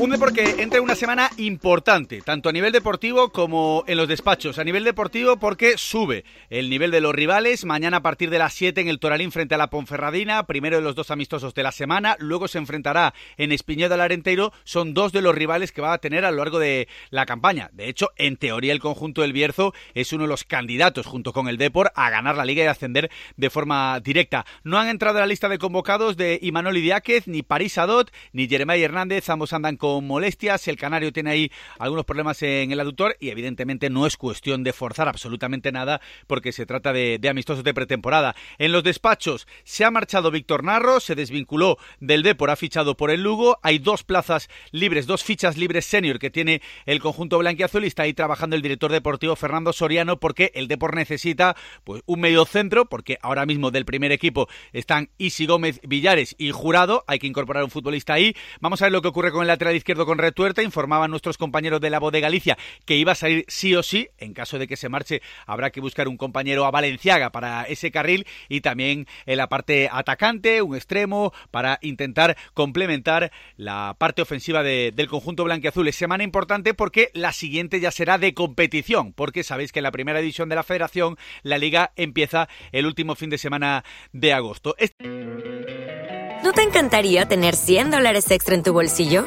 Un deporte entra una semana importante, tanto a nivel deportivo como en los despachos. A nivel deportivo porque sube el nivel de los rivales. Mañana a partir de las 7 en el Toralín frente a la Ponferradina, primero de los dos amistosos de la semana. Luego se enfrentará en Espiñeda al. Son dos de los rivales que va a tener a lo largo de la campaña. De hecho, en teoría el conjunto del Bierzo es uno de los candidatos junto con el Depor a ganar la liga y ascender de forma directa. No han entrado a la lista de convocados de Imanol Idiáquez, ni París Adot, ni Jeremiah Hernández. Ambos andan con molestias. El canario tiene ahí algunos problemas en el aductor y evidentemente no es cuestión de forzar absolutamente nada porque se trata de, amistosos de pretemporada. En los despachos se ha marchado Víctor Narro, se desvinculó del Depor, ha fichado por el Lugo. Hay dos plazas libres, dos fichas libres senior que tiene el conjunto blanquiazul y está ahí trabajando el director deportivo Fernando Soriano porque el Depor necesita pues un medio centro porque ahora mismo del primer equipo están Isi Gómez Villares y Jurado. Hay que incorporar un futbolista ahí. Vamos a ver lo que ocurre con el lateral izquierdo con retuerta. Informaban nuestros compañeros de la voz de Galicia que iba a salir sí o sí. En caso de que se marche, habrá que buscar un compañero a Valenciaga para ese carril y también en la parte atacante, un extremo, para intentar complementar la parte ofensiva del conjunto blanqueazul. Es semana importante porque la siguiente ya será de competición, porque sabéis que en la primera edición de la federación la liga empieza el último fin de semana de agosto. ¿No te encantaría tener 100 dólares extra en tu bolsillo?